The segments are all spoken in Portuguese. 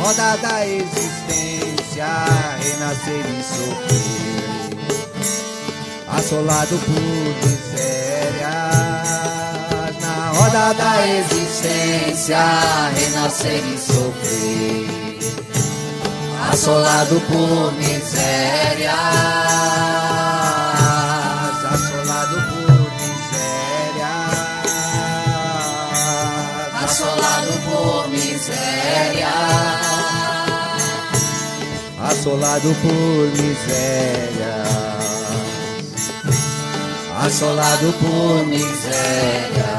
roda da existência, renascer e sofrer, assolado por misérias. Na roda da existência, renascer e sofrer, assolado por misérias. Assolado por misérias. assolado por miséria, assolado por miséria, assolado por miséria.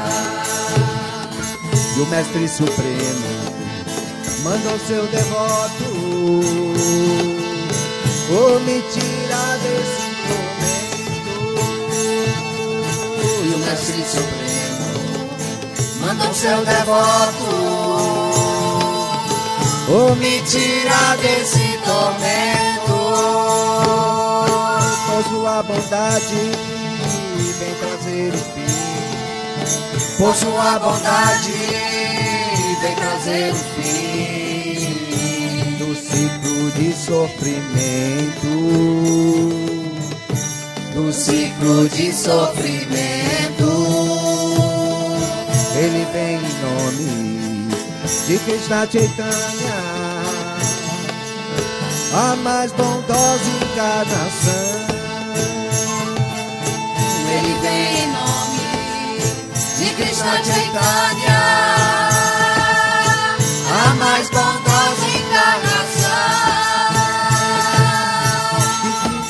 E o Mestre Supremo mandou seu devoto oh, me tirar desse tormento. e o Mestre Supremo mandou seu devoto oh, me me tirar desse tormento. por sua bondade vem trazer o fim. Por sua bondade, vem trazer o fim do ciclo de sofrimento, do ciclo de sofrimento. ele vem em nome de Krishna Chaitanya, a mais bondosa encarnação. Ele vem em nome de Krishna Chaitanya, a mais bondosa encarnação.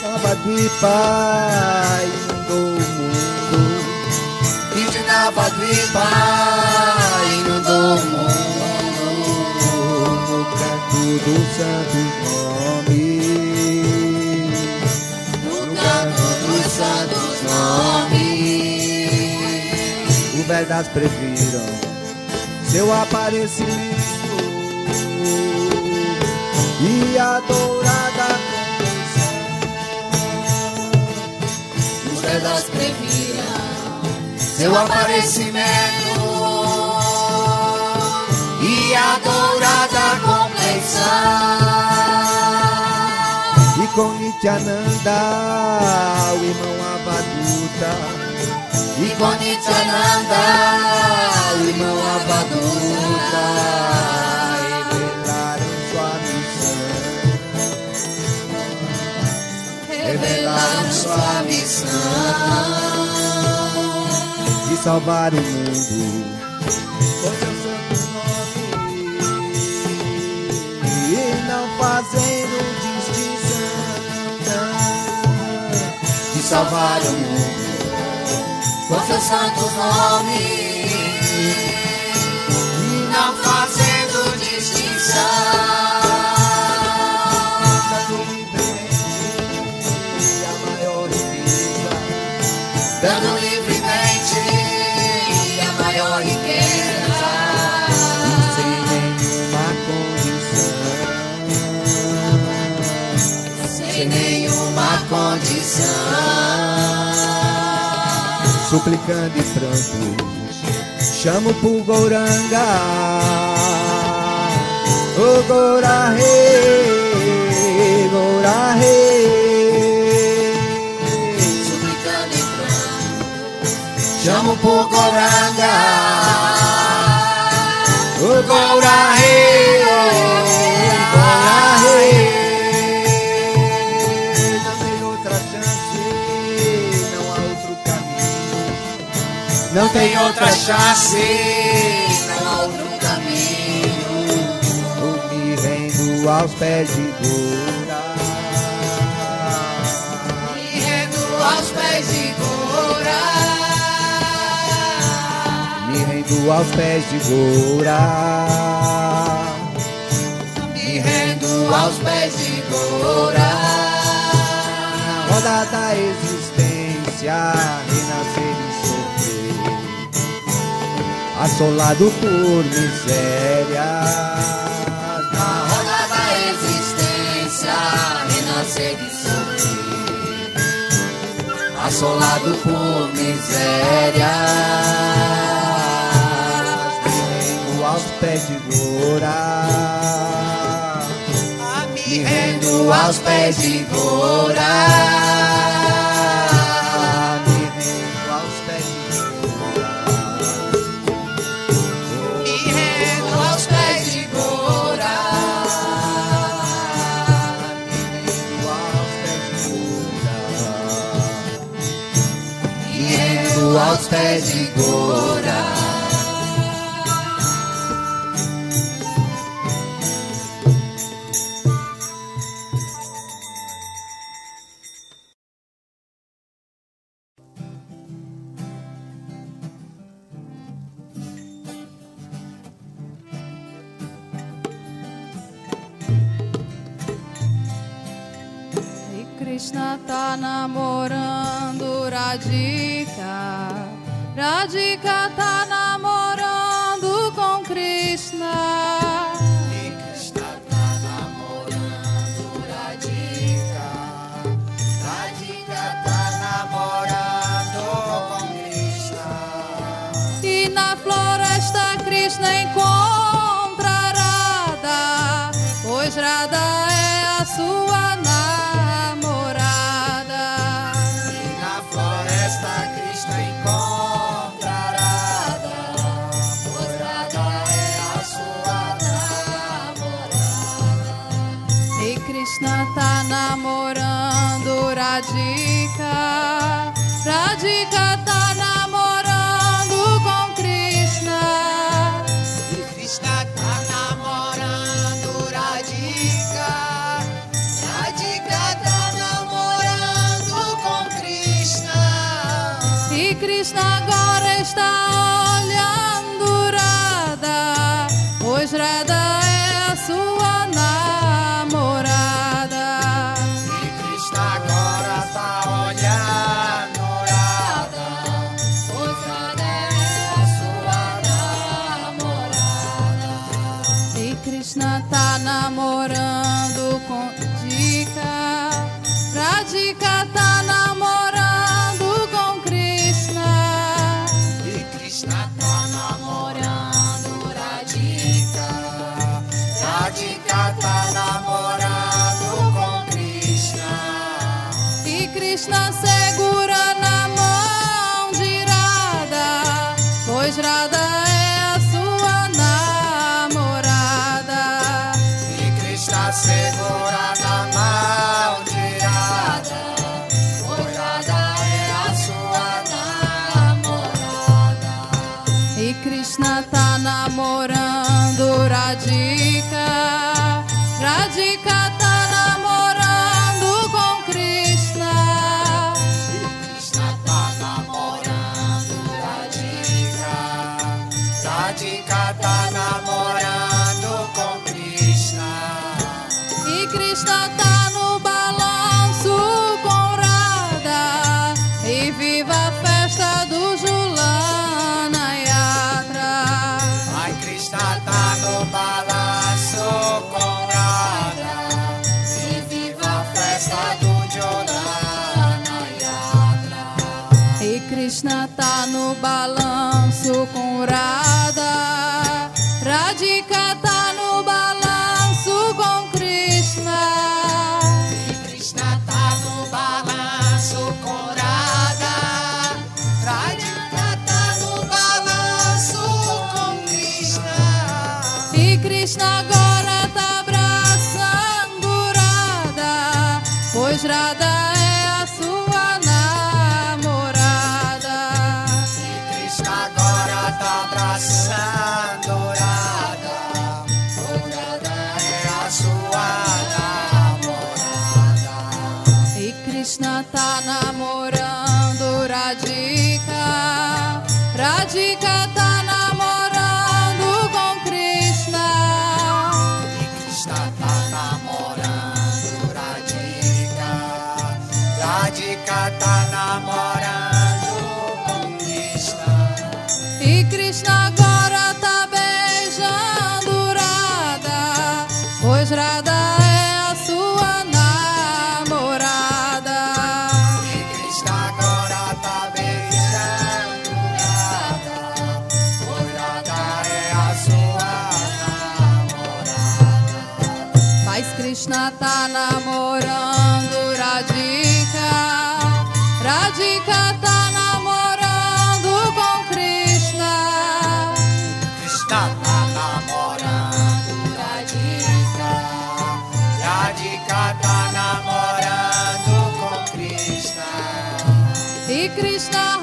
Navadvipa inundou o mundo, Krishna inundou o mundo no canto dos santos nomes. Vedas previram seu aparecimento. E a dourada Os Vedas previram seu aparecimento. E a dourada complexão. e com Nityananda, o irmão Avaduta, Com Nityananda, o irmão Avaduta, revelaram sua missão. Revelaram sua missão. de salvar o mundo. Com seu santo nome e não fazendo distinção de salvar o mundo com seu santo nome não fazendo distinção, suplicando e prantos, chamo por Gouranga, o Goura Rei, Goura Rei, suplicando e pranto, chamo por Goranga, o Goura Rei, não tem outra chance, não há outro caminho. Eu me rendo aos pés de Goura. Me rendo aos pés de Gora, Me rendo aos pés de Goura. me rendo aos pés de Gora. Na roda da existência, assolado por misérias. Na roda da existência, renascer e sofrer, assolado por misérias. Vindo aos pés de Gora, me rendo aos pés de Gora. pés de gordo. estrada é a sua namorada. E está segura na mão tirada. Morada é a sua namorada. E Krishna tá namorada. Namah Krishna,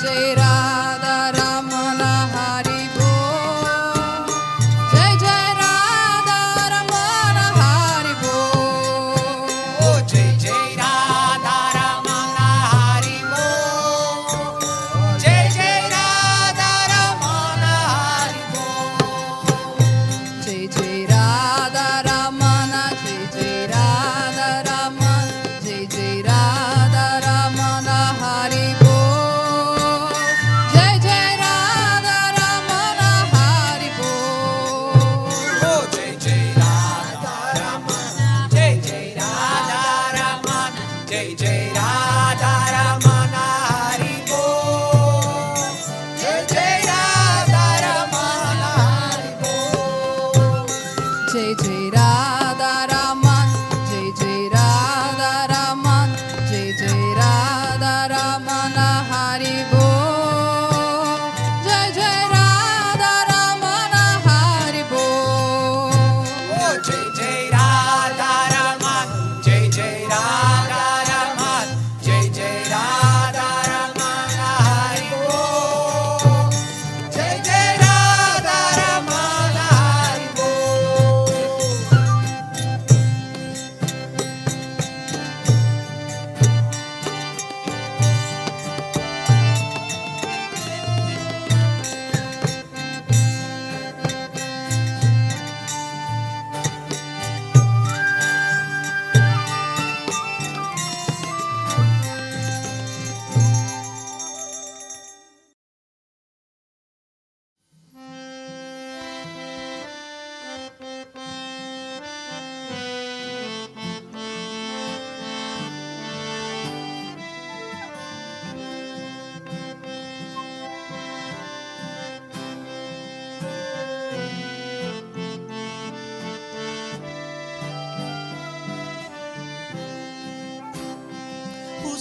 Jai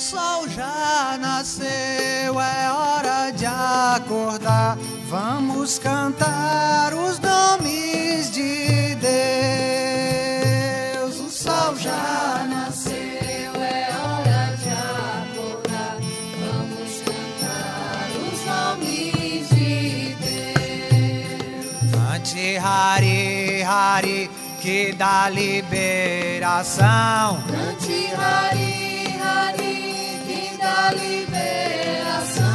sol já nasceu, é hora de acordar. Vamos cantar os nomes de Deus. O sol já nasceu, é hora de acordar. Vamos cantar os nomes de Deus. Cante Hari Hari, que dá liberação. Cante Hari dá liberação.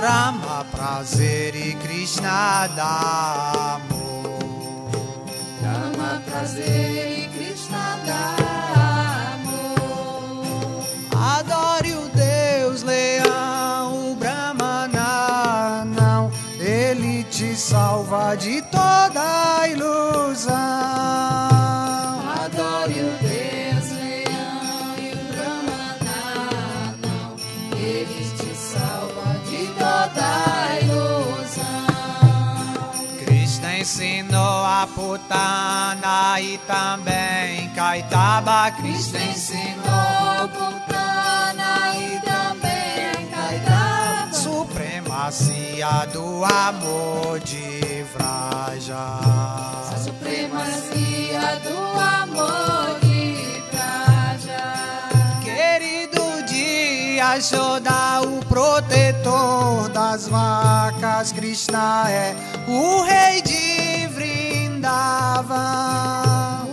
Rama prazer e Krishna dá amor. Rama prazer e Krishna dá amor. Adore o Deus leão, o Brahmana não. Ele te salva de toda ilusão. Ensinou a putana e também Caetaba. Krishna ensinou Putana e também Caetaba. supremacia do amor de Vraja. Supremacia do amor dia Shoda, o protetor das vacas, Krishna é o rei de Vrindavan.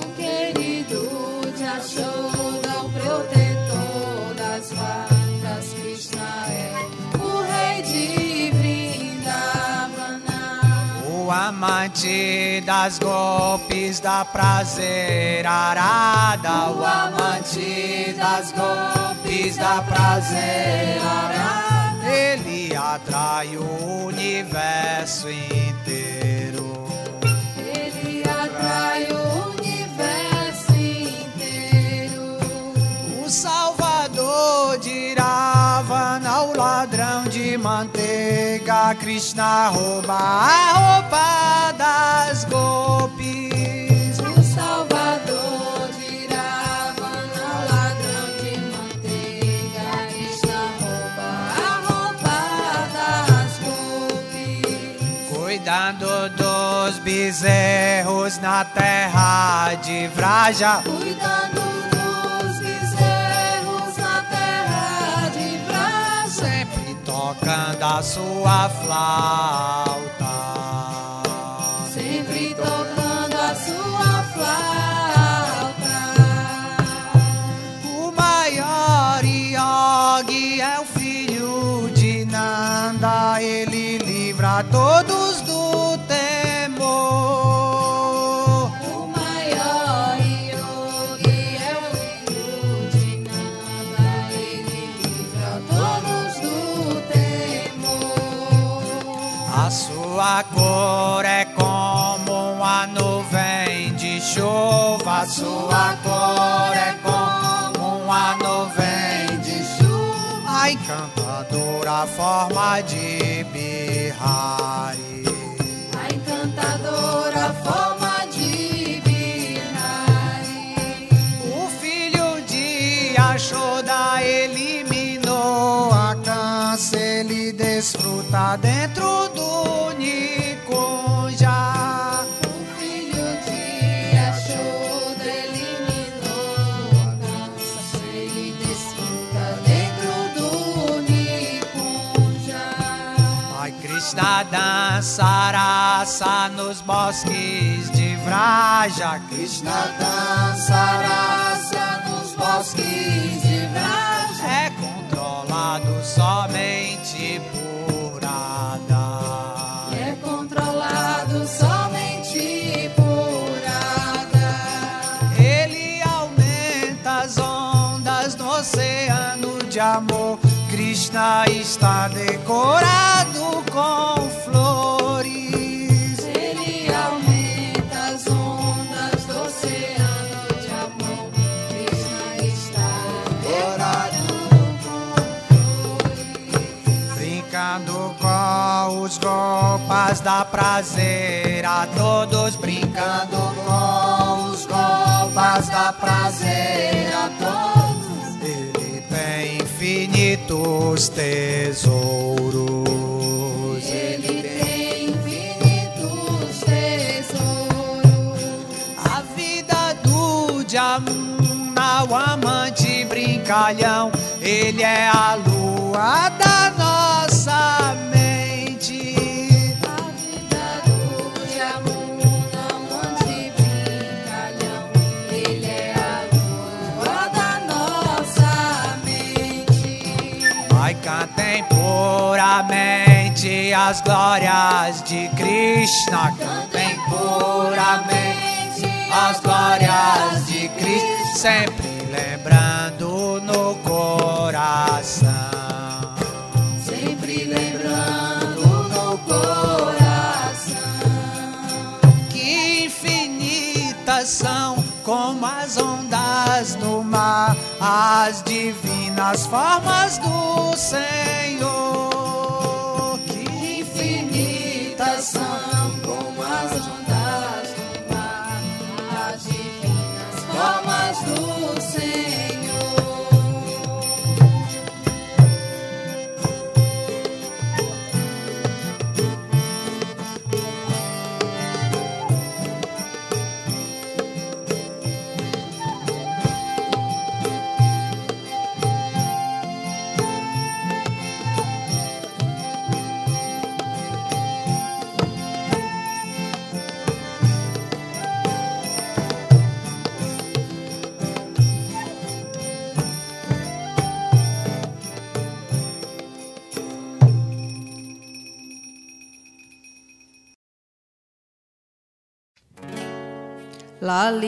O querido Jashoda, o protetor das vacas, Krishna é o rei de Vrindavana. Amante das golpes da prazer arada, o amante das golpes da prazer arada, ele atrai o universo inteiro. Ravana, o ladrão de manteiga, Krishna rouba a roupa das golpes. O Salvador de Ravana, ladrão de manteiga, Krishna rouba a roupa das golpes. Cuidando dos bezerros na terra de Vraja. Cuidando tocando a sua flauta. Sempre tocando a sua flauta. O maior Yogi é o filho de Nanda, ele livra todos do temor. Sua cor é como uma nuvem de chuva, sua cor é como uma nuvem de chuva. A encantadora forma de Bihari. A encantadora forma de Bihari. O filho de Ashoda eliminou desfruta dentro do Nikunja. O filho de Yashoda eliminou a câncer, ele desfruta dentro do Nikunja. Ai, Krishna dança raça nos bosques de Vraja. Krishna dança raça nos bosques de Vraja. É controlado somente amor. Krishna está decorado com flores. Ele aumenta as ondas do oceano de amor. Krishna está decorado com flores. Brincando com os golpes da prazer a todos brincando com os golpes da prazer a todos infinitos tesouros Ele tem infinitos tesouros. a vida do Jamuna o amante brincalhão ele é a lua da nossa puramente as glórias de Krishna. Cantem puramente as glórias de Cristo. Sempre lembrando no coração. Sempre lembrando no coração. Que infinitas são como as ondas no mar, as divinas formas do Senhor. Que Infinitas são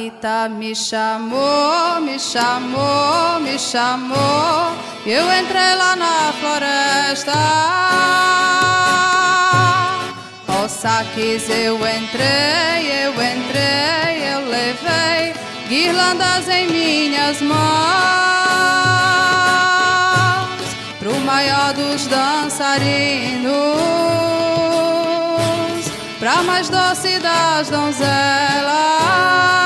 Me chamou, me chamou, me chamou. Eu entrei lá na floresta. Aos saques eu entrei, eu entrei, eu levei guirlandas em minhas mãos. Pro maior dos dançarinos pra mais doce das donzelas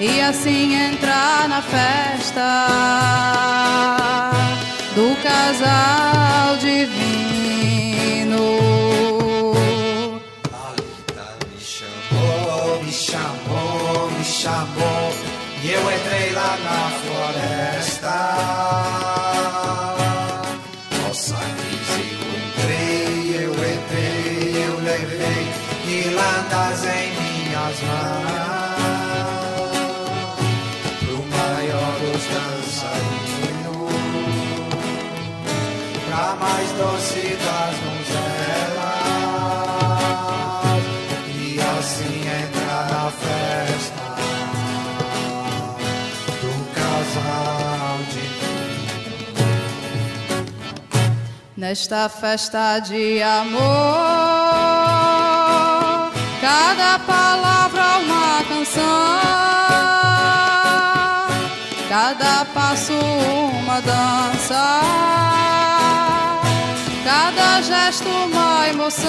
e assim entrar na festa do casal divino. Lalita me chamou, me chamou, me chamou. E eu entrei lá na floresta. Nossa, eu entrei, eu entrei, eu levei guirlandas em minhas mãos. Doce das e assim entrar na festa do casal de Nesta festa de amor, cada palavra uma canção, cada passo uma dança, cada gesto uma emoção,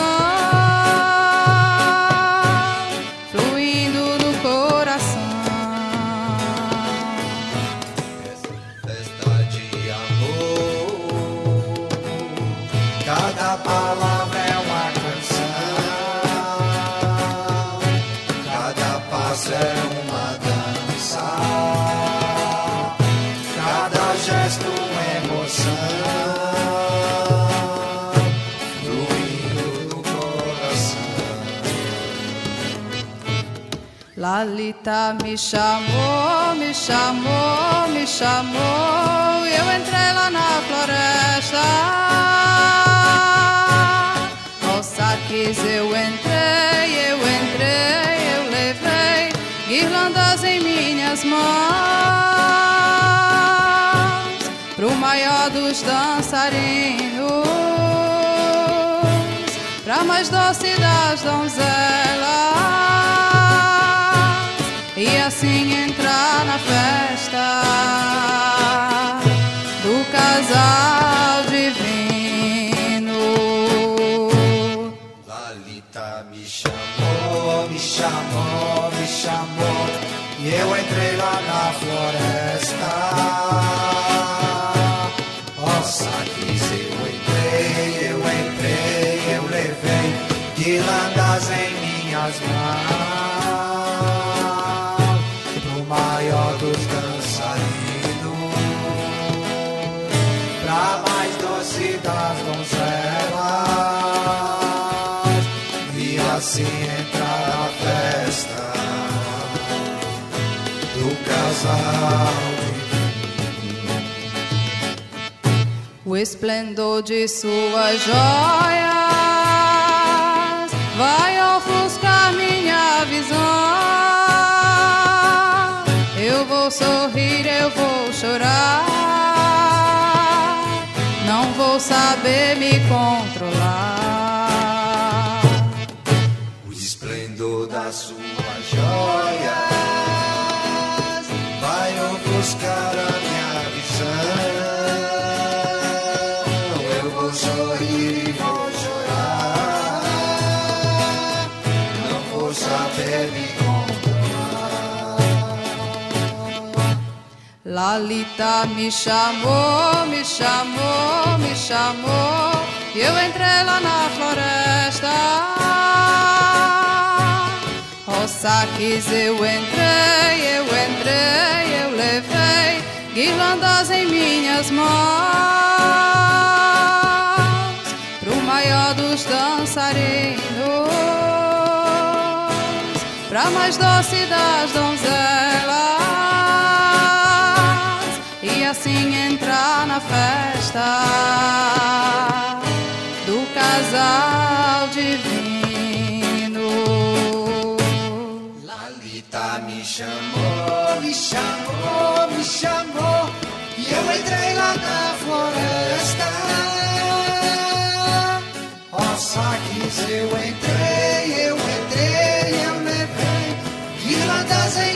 Lalita me chamou, me chamou, me chamou. Eu entrei lá na floresta. Aos saques eu entrei, eu entrei, eu levei guirlandas em minhas mãos. Pro maior dos dançarinos pra mais doce das donzelas e assim entrar na festa do casal divino. Lalita me chamou, me chamou, me chamou E eu entrei lá na floresta Ó saques, eu entrei, eu entrei, eu levei Guirlandas em minhas mãos das donzelas E assim entrar na festa Do casal o esplendor de suas joias vai ofuscar minha visão. Eu vou sorrir, eu vou chorar, saber me controlar. Lalita me chamou, me chamou, me chamou, e eu entrei lá na floresta. Roçaques eu entrei, eu entrei, eu levei guirlandas em minhas mãos pro maior dos dançarinos, pra mais doce das donzelas entrar na festa do casal divino. Lalita me chamou, me chamou, me chamou E eu entrei lá na floresta Ó saques eu entrei, eu entrei, eu levei Guirlandas em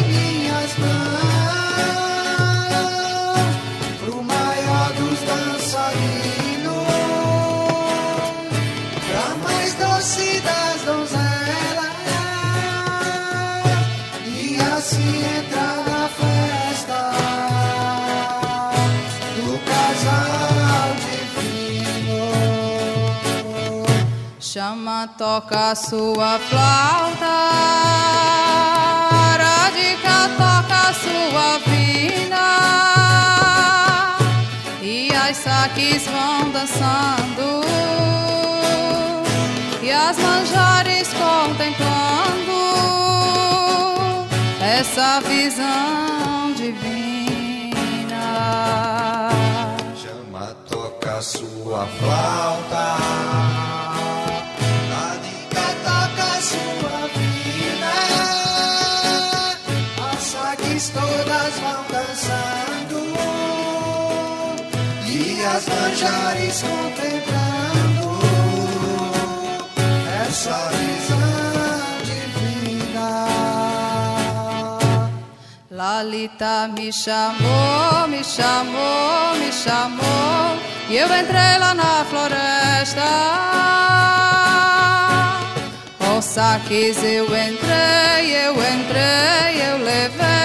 Chama, toca a sua flauta, Radica toca a sua vina, e as saques vão dançando, e as manjares contemplando essa visão divina. Chama, toca sua flauta todas vão dançando E as manjares contemplando. Essa visão divina Lalita me chamou, me chamou, me chamou, e eu entrei lá na floresta. Ó saques eu entrei, eu entrei, eu levei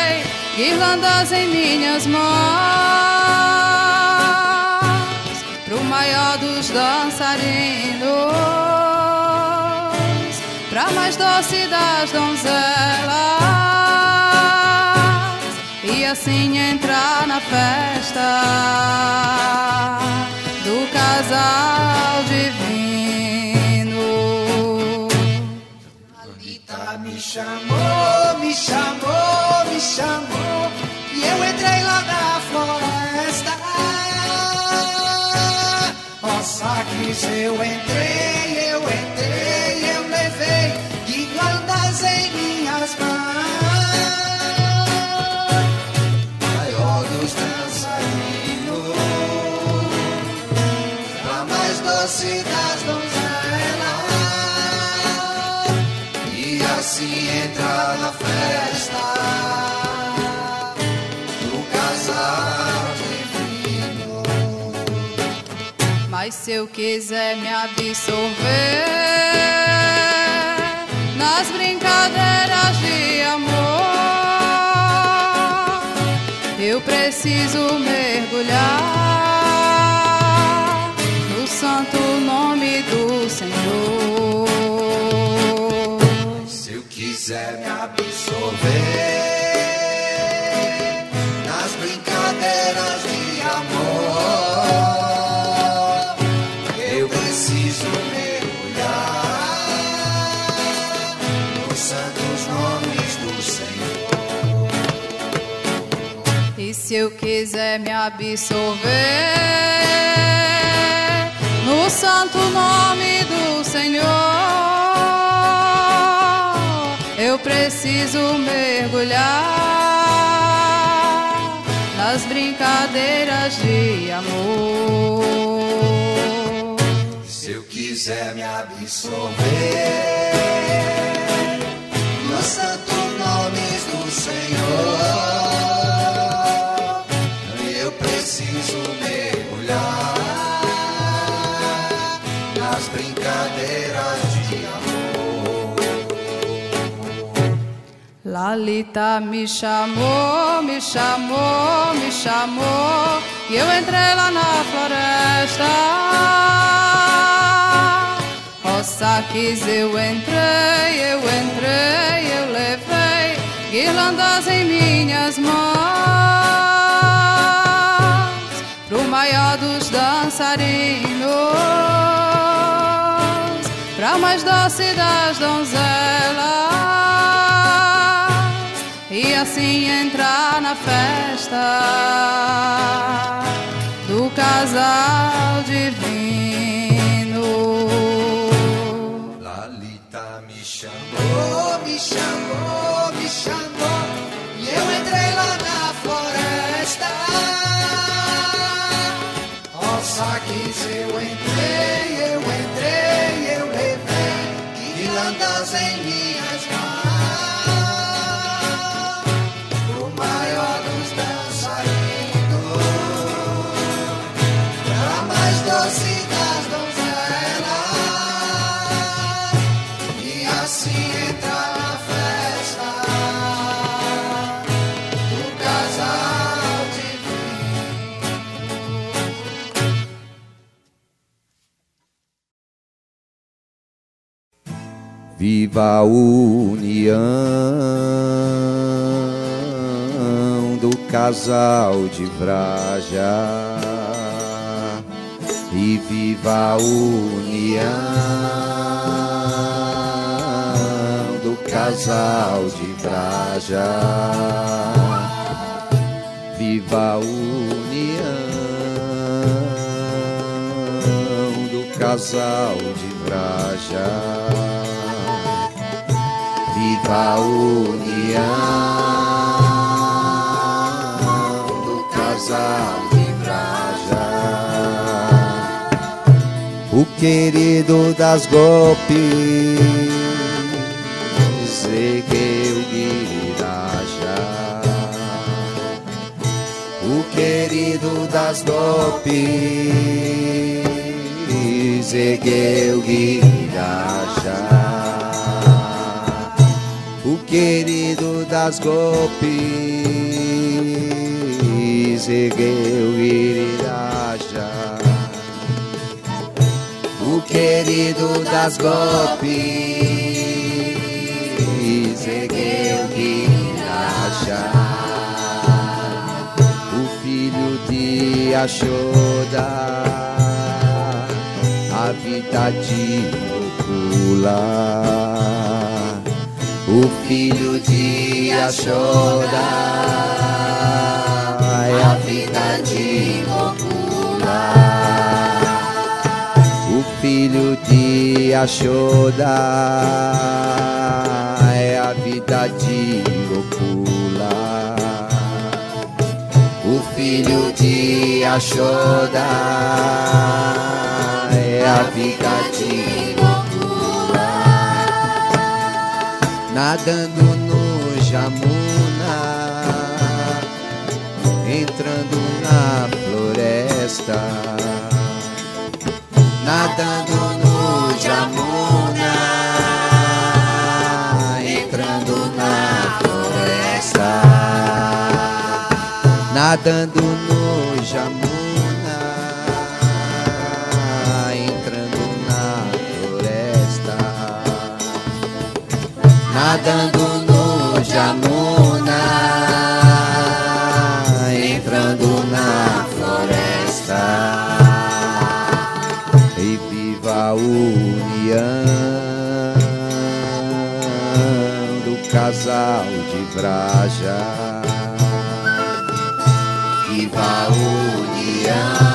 guirlandas em minhas mãos pro maior dos dançarinos, pra mais doce das donzelas e assim entrar na festa do casal divino. Chamou, me chamou, me chamou E eu entrei lá na floresta. Ó saques eu entrei, eu entrei, se eu quiser me absorver nas brincadeiras de amor, eu preciso mergulhar no santo nome do Senhor. Se eu quiser me absorver se eu quiser me absorver no santo nome do Senhor. Eu preciso mergulhar nas brincadeiras de amor. Se eu quiser me absorver nos santos nomes do Senhor, Lalita me chamou, me chamou, me chamou e eu entrei lá na floresta. Roça quis, eu entrei, eu entrei, eu levei guirlandas em minhas mãos pro maior dos dançarinos, pra mais doce das donzelas assim entrar na festa do casal divino. Lalita me chamou, me chamou, me chamou e eu entrei lá na floresta. Nossa, quis eu entrei, Viva a união do casal de Vraja e viva a união do casal de Vraja. Viva a união do casal de Vraja. Viva a união do casal de Vraja. O querido das golpes, Ezequiel Guiraja. O querido das golpes, Ezequiel Guiraja querido das golpes, Egeu Iriraja. O querido das golpes, Egeu Iriraja. O filho de Ashoda, a vida de Ocula o filho de Ashoda é a vida de Gokula. O filho de Ashoda é a vida de Gokula. O filho de Ashoda é a vida de nadando no Jamuna, entrando na floresta, nadando no Jamuna, entrando na floresta, nadando no Jamuna, nadando no Jamuna, entrando na floresta. E viva a união do casal de Vraja. Viva a união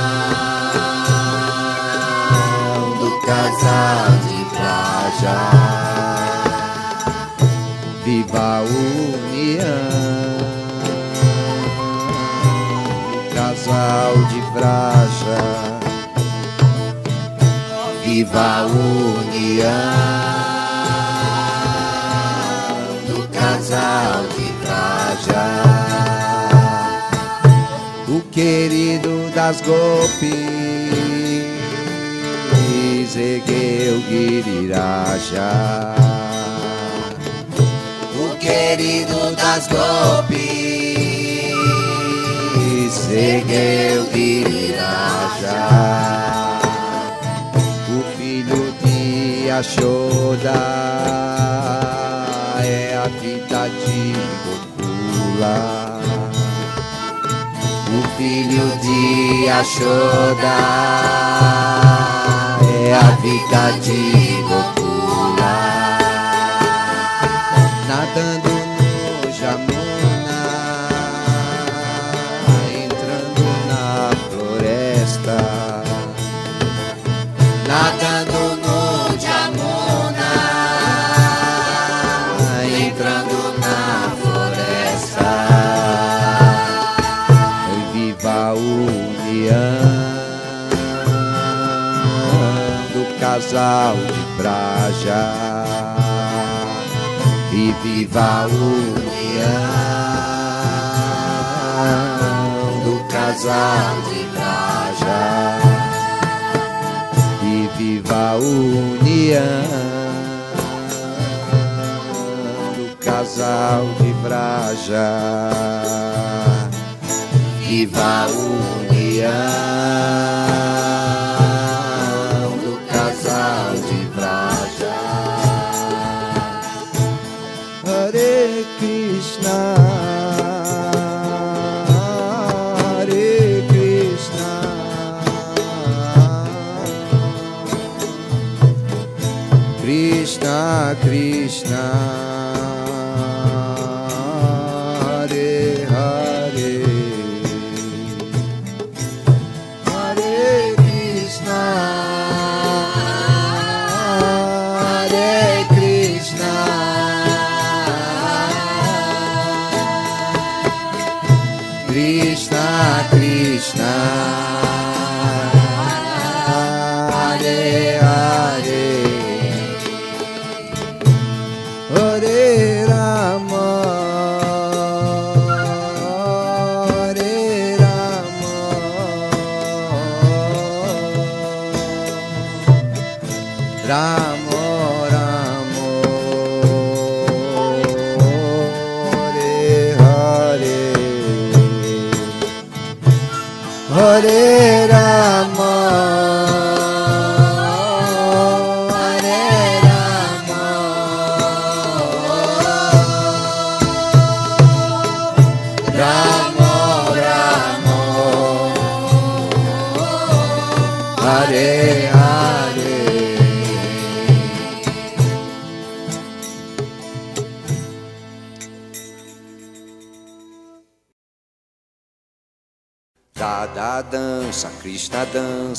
casal de Praja. Viva a união do casal de Praja. Viva a união do casal de Praja. O querido das golpes ergueu Guiriraja. Querido das golpes ergueu Guiriraja. O filho de Ashoda é a vida de Gokula. O filho de Ashoda é a vida de Nadando no Jamuna, entrando na floresta. Nadando no Jamuna, entrando na floresta. Viva a união do casal de Praja. E viva a união do casal de Praja. E viva a união do casal de Praja. Viva a união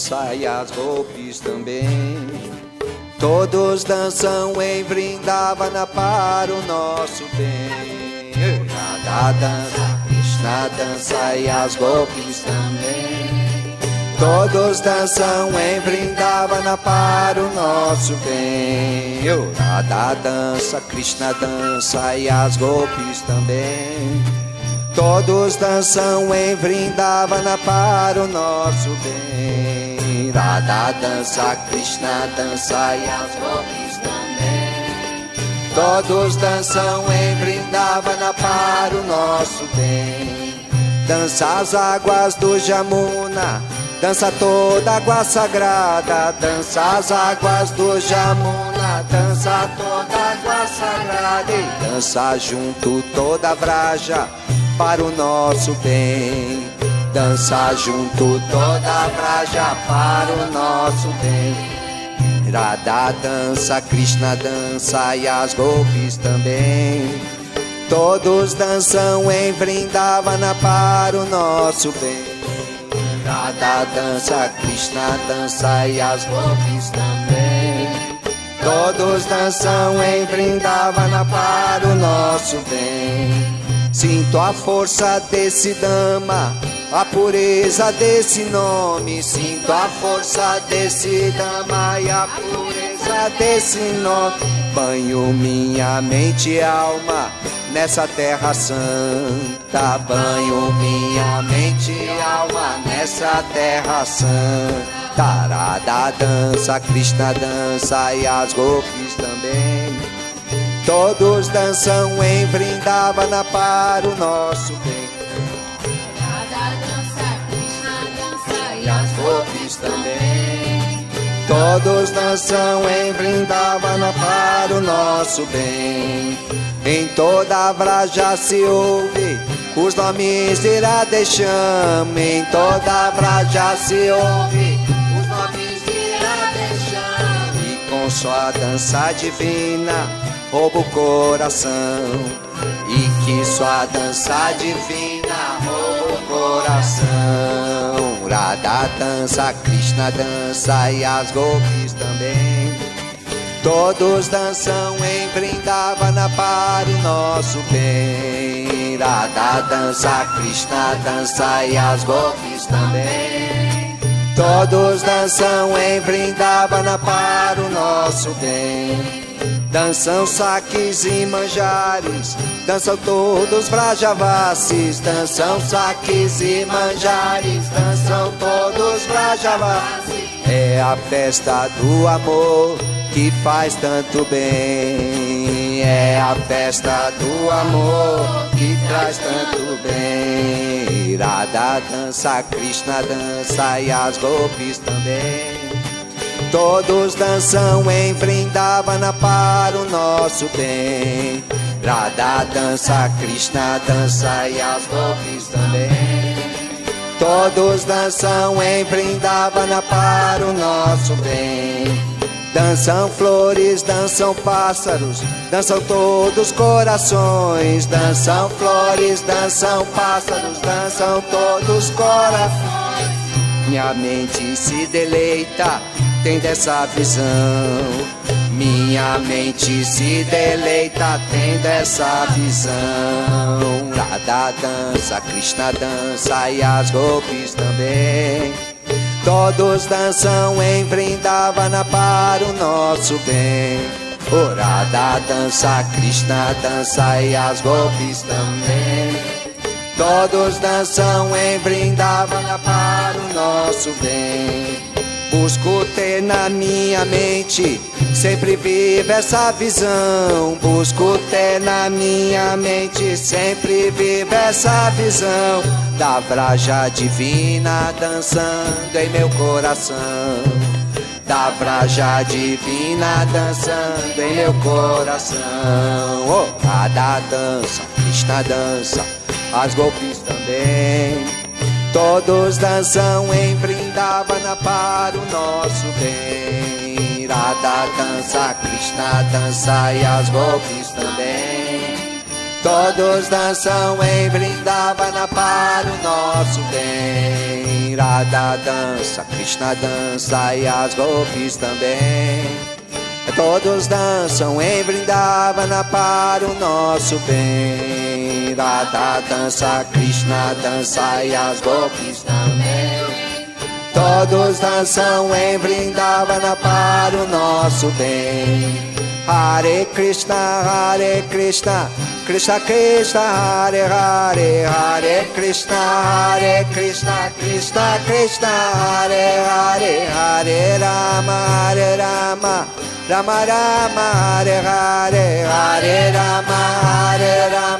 dança e as golpes também. Todos dançam em Vrindavana para o nosso bem. Radha dança, Krishna dança e as golpes também. Todos dançam em Vrindavana para o nosso bem. Radha dança, Krishna dança e as golpes também. Todos dançam em Vrindavana para o nosso bem. Radha dança, Krishna dança e as golpes também. Todos dançam em Vrindavana para o nosso bem. Dança as águas do Jamuna, dança toda água sagrada. Dança as águas do Jamuna, dança toda água sagrada. E dança junto toda a Vraja para o nosso bem. Dança junto toda a Vraja para o nosso bem. Radha dança, Krishna dança e as golpes também. Todos dançam em Vrindavana para o nosso bem. Radha dança, Krishna dança e as golpes também. Todos dançam em Vrindavana para o nosso bem. Sinto a força desse dama, a pureza desse nome. Sinto a força desse dama e a pureza desse nome. Banho minha mente e alma nessa terra santa. Banho minha mente e alma nessa terra santa. Tarada dança, Krishna dança e as gopis também. Todos dançam em Vrindavana para o nosso bem. Radha dança, Krishna dança E as gopis também. Todos dançam em Vrindavana para o nosso bem. Em toda a Vraja se ouve os nomes de Radesham. Em toda a Vraja se ouve os nomes de Radesham. E com sua dança divina rouba o coração. E que sua dança divina rouba o coração. Radha dança, Krishna dança e as gopis também. Todos dançam em Vrindavana para o nosso bem. Radha dança, Krishna dança e as gopis também. Todos dançam em Vrindavana para o nosso bem. Dançam saques e manjares, dançam todos Vrajavasis, dançam saques e manjares, dançam todos Vrajavasis. É a festa do amor que faz tanto bem. É a festa do amor que traz tanto bem. Radha dança, Krishna dança e as gopis também. Todos dançam em Vrindavana para o nosso bem. Radha dança, Krishna dança e as gopis também. Todos dançam em Vrindavana para o nosso bem. Dançam flores, dançam pássaros, dançam todos corações. Dançam flores, dançam pássaros, dançam todos corações. Minha mente se deleita, tem dessa visão. Minha mente se deleita, tem dessa visão. Radha dança, Krishna dança e as gopis também. Todos dançam em Vrindavana para o nosso bem. O Radha dança, Krishna dança e as gopis também. Todos dançam em Vrindavana para o nosso bem. Busco ter na minha mente, sempre vive essa visão. Busco ter na minha mente, sempre vive essa visão. Da Vraja divina dançando em meu coração. Da Vraja divina dançando em meu coração. Oh, Radha dança, Krishna dança, as golpes também. Todos dançam em Vrindavana para o nosso bem. Radha dança, Krishna dança e as golpes também. Todos dançam em Vrindavana para o nosso bem. Radha dança, Krishna dança e as golpes também. Todos dançam em Vrindavana para o nosso bem. Radha dança, Krishna dança e as gopis também. Todos dançam em Vrindavana para o nosso bem. Hare Krishna, Hare Krishna, Krishna Krishna, Hare Hare, Hare Krishna, Hare Krishna, Krishna Krishna, Hare Hare, Hare Rama, Hare Rama. Rama Rama Hare Hare Hare Rama Hare Rama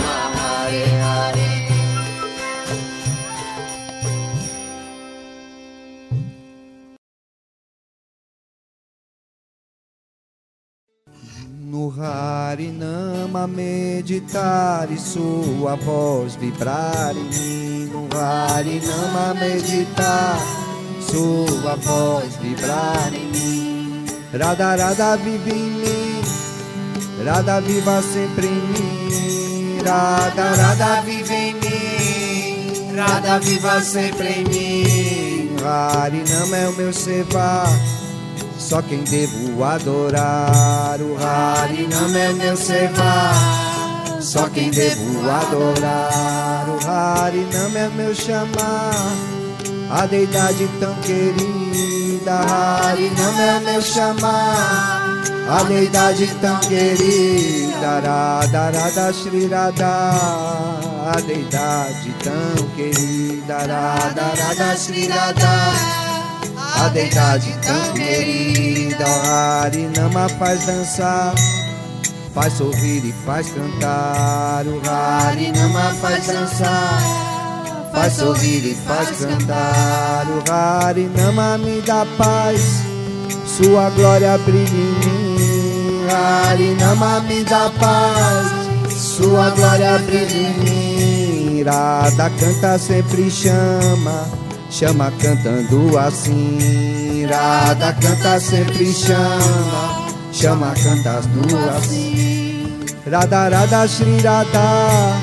No Harinama meditar e sua voz vibrar em mim. No Harinama meditar, sua voz vibrar em mim. Radha Radha vive em mim, Radha viva sempre em mim. Radha Radha vive em mim, Radha viva sempre em mim. Harinama é o meu seva só quem devo adorar. O Harinam é meu seva, só quem devo adorar. O Harinam é meu chamar, a deidade tão querida. Harinam é meu chamar, a deidade tão querida. Radha Radha Shri Radha, a deidade tão querida. Radha Radha Shri Radha a deidade tão querida. O Harinama faz dançar, faz sorrir e faz cantar. O Harinama faz dançar, faz sorrir e faz cantar. O Harinama me dá paz, sua glória brilha em mim. Harinama me dá paz, sua glória brilha em mim. Irada canta sempre chama chama cantando assim. Radha canta sempre chama, chama cantando assim. Radha Radha Shri Radha,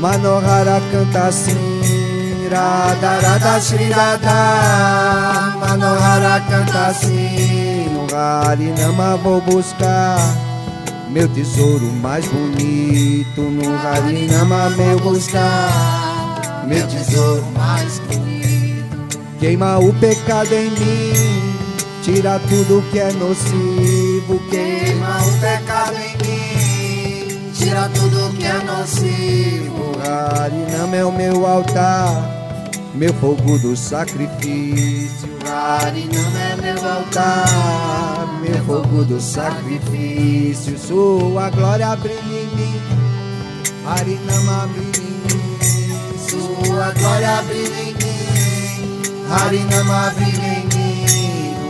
Manohara canta assim. Radha Radha Shri Radha, Manohara canta assim. No Harinama vou buscar meu tesouro mais bonito. No Harinama meu buscar meu tesouro mais bonito. Queima o pecado em mim, tira tudo que é nocivo. Queima o pecado em mim, tira tudo que é nocivo. Harinam é o meu altar, meu fogo do sacrifício. Harinam é meu altar, meu fogo do sacrifício. Sua glória brilha em mim, Harinama brilha em mim. Sua glória brilha em mim. Harinama brilha em mim,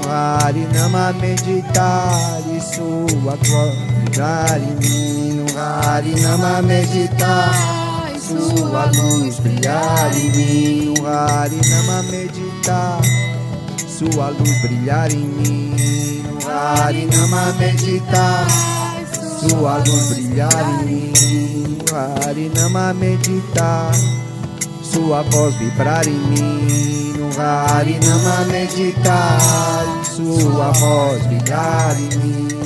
Harinama meditar e sua glória em mim, no Harinama meditar sua luz brilhar em mim, no Harinama meditar, sua luz brilhar em mim, no Harinama meditar, sua luz brilhar em mim, no Harinama meditar, sua voz vibrar em mim. Harinama meditar sua voz brilhar em mim.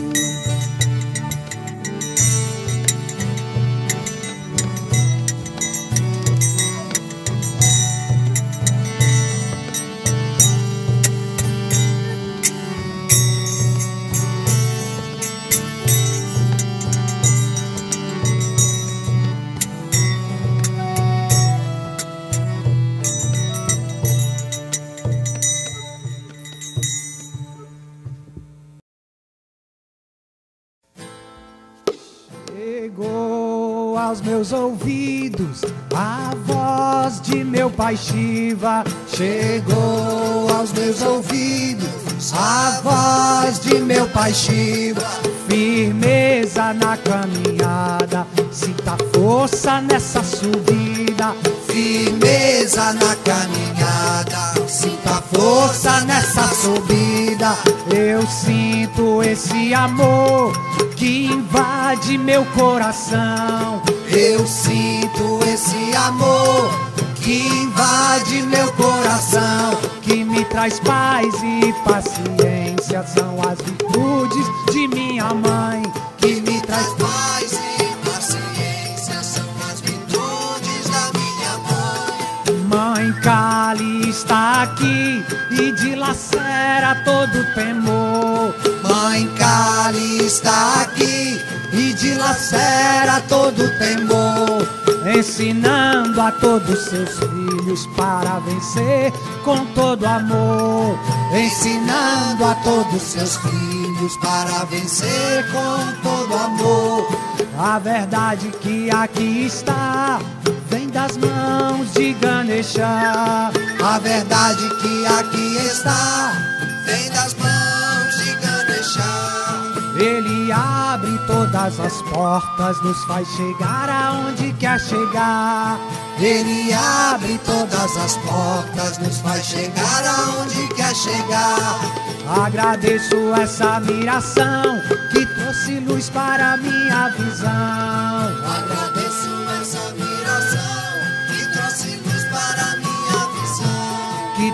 Shiva. Chegou aos meus ouvidos a voz de meu pai Shiva. Firmeza na caminhada, sinta força nessa subida. Firmeza na caminhada, sinta força nessa subida. Eu sinto esse amor que invade meu coração. Eu sinto esse amor que invade meu coração, que me traz paz e paciência. São as virtudes de minha mãe, que me traz paz e paciência. São as virtudes da minha mãe. Mãe Kali está aqui e dilacera todo temor. Mãe Kali está aqui e dilacera todo temor, ensinando a todos seus filhos para vencer com todo amor, ensinando a todos seus filhos para vencer com todo amor. A verdade que aqui está vem das mãos de Ganesha. A verdade que aqui está vem das mãos. Ele abre todas as portas, nos faz chegar aonde quer chegar. Ele abre todas as portas, nos faz chegar aonde quer chegar. Agradeço essa admiração que trouxe luz para minha visão.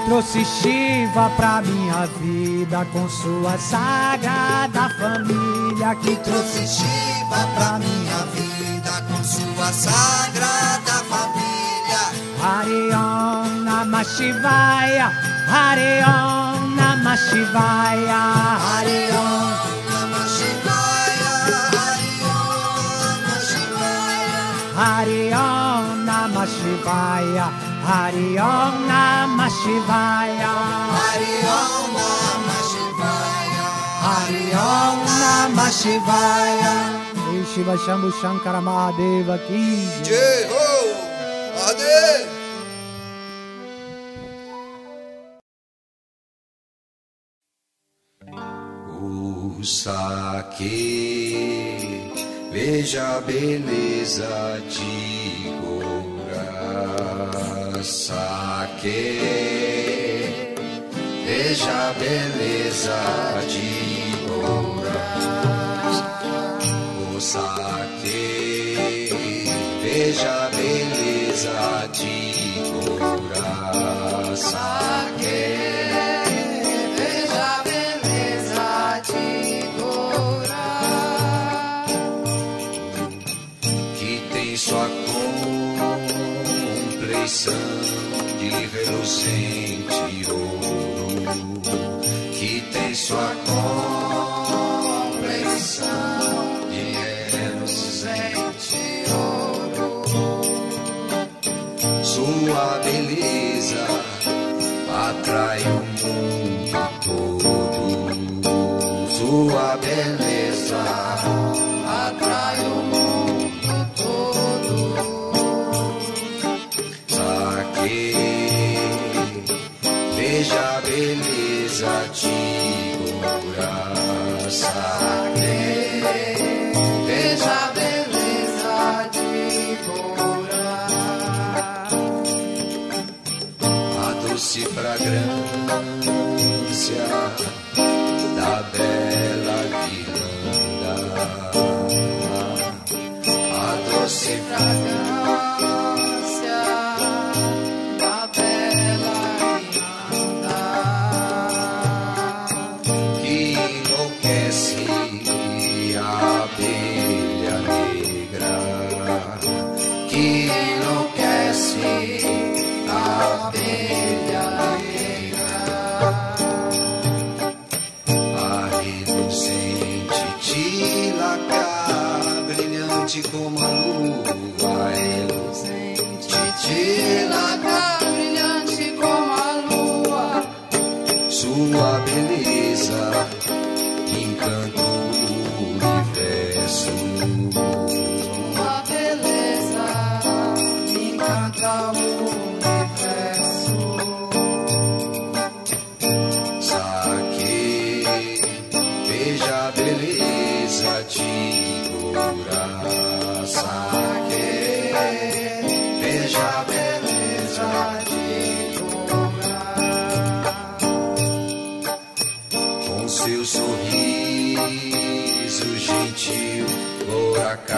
Trouxe Shiva pra minha vida com sua sagrada família. Que trouxe Shiva pra minha vida com sua sagrada família. Hare Om Namah Shivaya, Hare Om Namah Shivaya, Hare Om Namah Shivaya, Namah Shivaya. Hare Om Namah Shivaya, Hare Om Namah Shivaya, Hare Om Namah Shivaya. Shiva Shambhu Shankara Mahadeva ki jai. Ho! Ade! O saque, veja a beleza de Saque, veja a beleza de Goura. O saque, veja a beleza de Goura. Saque. Compleição de reluzente ouro, que tem sua compleição de reluzente ouro. Sua beleza atrai o mundo todo. Sua beleza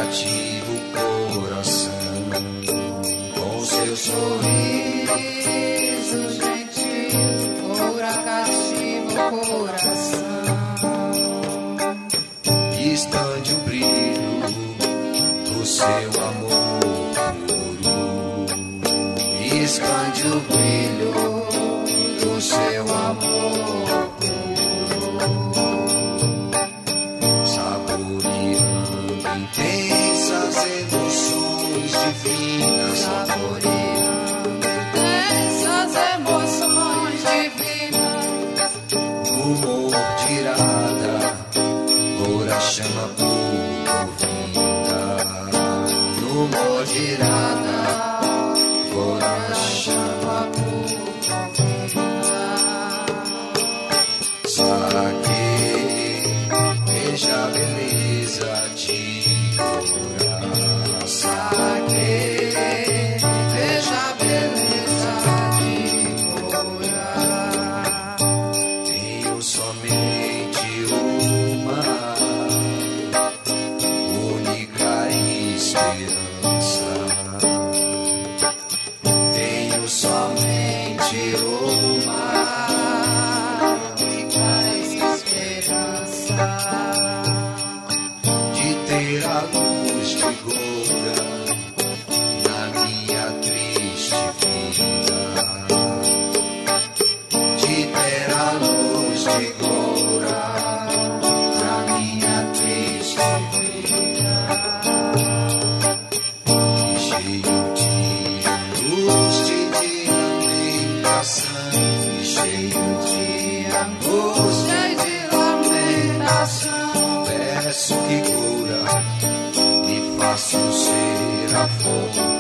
got. E cheio de angústia cheio de lamentação. peço que cura me faça ser afortunado.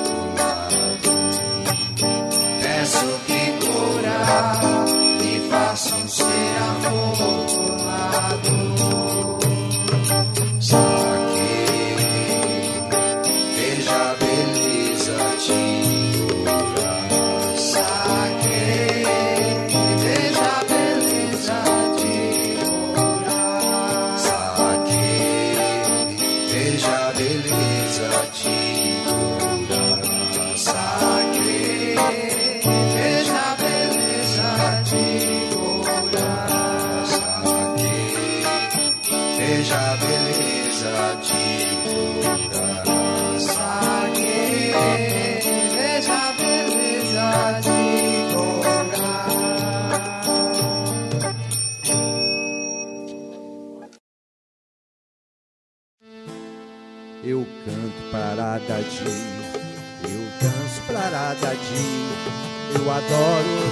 Eu adoro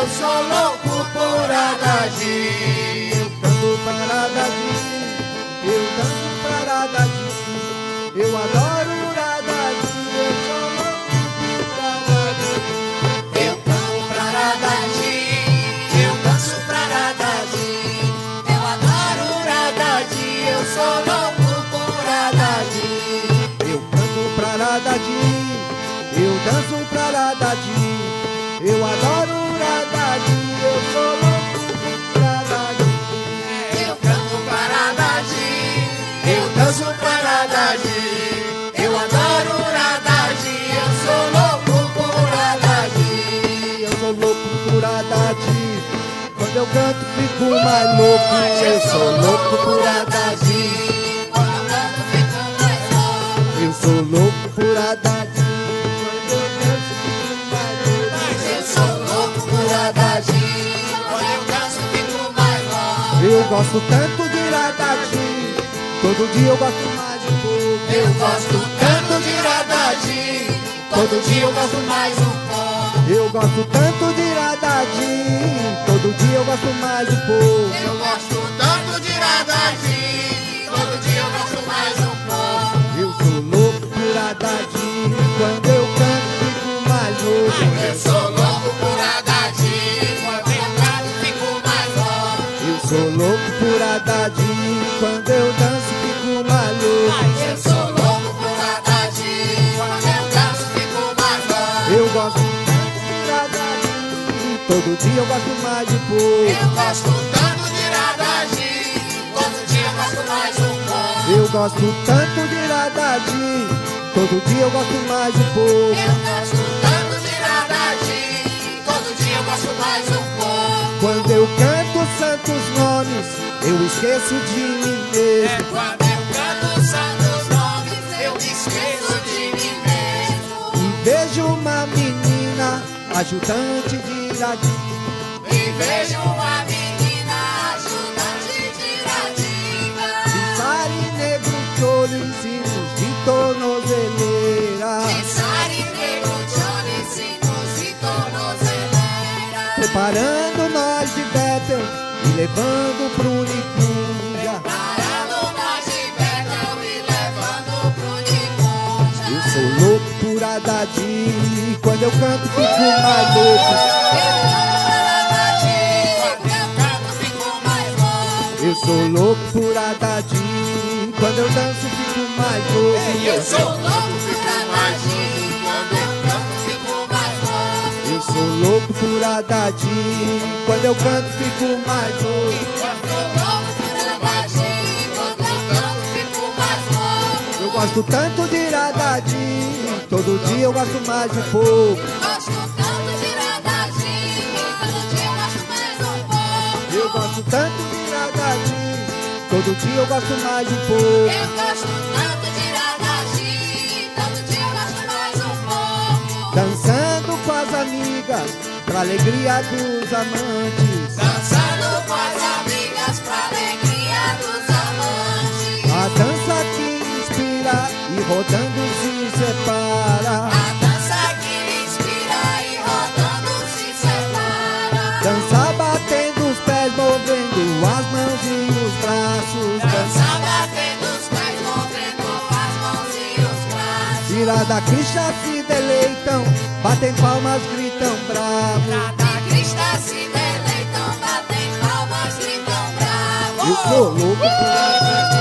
eu sou louco por Radadi. Eu canto para Radadi, eu danço para Radadi, eu adoro Radadi, eu sou louco por Radadi. Eu canto pra Radadi, eu danço pra Radadi, eu adoro Radadi, eu sou louco por Radadi. Eu canto pra Radadi, eu danço pra Radadi, eu adoro eu danço pra Radadi, eu adoro Radadi, eu sou louco por Radadi. Eu sou louco por Radadi, quando eu canto fico mais louco. Eu sou louco por Radadi, Quando eu canto fico mais louco. eu sou louco por quando eu sou louco por Haddad Quando eu danço fico mais louco. Eu gosto tanto de Radadi, todo dia eu gosto mais um pouco. Eu gosto tanto de Haddad. Todo dia eu gosto mais um pouco. Eu gosto tanto de Radadi, todo dia eu gosto mais um pouco. Eu gosto tanto de Haddad. Todo dia eu gosto mais um pouco. Eu sou louco por Radadi, todo dia eu gosto mais um pouco. Eu gosto tanto de Haddad Todo dia eu gosto mais um pouco Eu gosto tanto de Radadi, todo dia eu gosto mais um pouco. Eu gosto tanto de Haddad Todo dia eu gosto mais um pouco Quando eu canto santos nomes, eu esqueço de mim mesmo. Quando eu canto santos nomes Eu esqueço de mim mesmo E vejo uma menina, ajudante de E vejo uma menina ajudante de Sari negro de olho em sinos de tornozeleira. De sari negro, Johnny, sinos e tornozeleira Preparando nós de Bethel e levando pro Nicunga. Parando nós de Betel e levando pro Nicunja Eu sou louco por Haddadi, quando eu canto fico. Eu sou louco por quando eu danço fico mais louco. Eu sou louco por Adadim, quando eu canto fico mais louco. Eu sou louco por Adadim, quando eu canto fico mais louco. Gosto tanto de Radadinho, todo dia eu gosto mais um pouco. Tanto de Radadinho, todo dia eu gosto mais um pouco. Eu gosto tanto de Radadinho, todo dia eu gosto mais um pouco. Eu gosto tanto de Radadinho, todo dia eu gosto mais um pouco. Dançando com as amigas, pra alegria dos amantes. Dançando com as amigas. rodando se separa. A dança que me inspira e rodando se separa. Dança batendo os pés, movendo as mãos e os braços. Dança batendo os pés, movendo as mãos e os braços. Virada cristã se deleitam, batem palmas, gritam bravo. Virada cristã se deleitam, batem palmas, gritam bravo. Eu!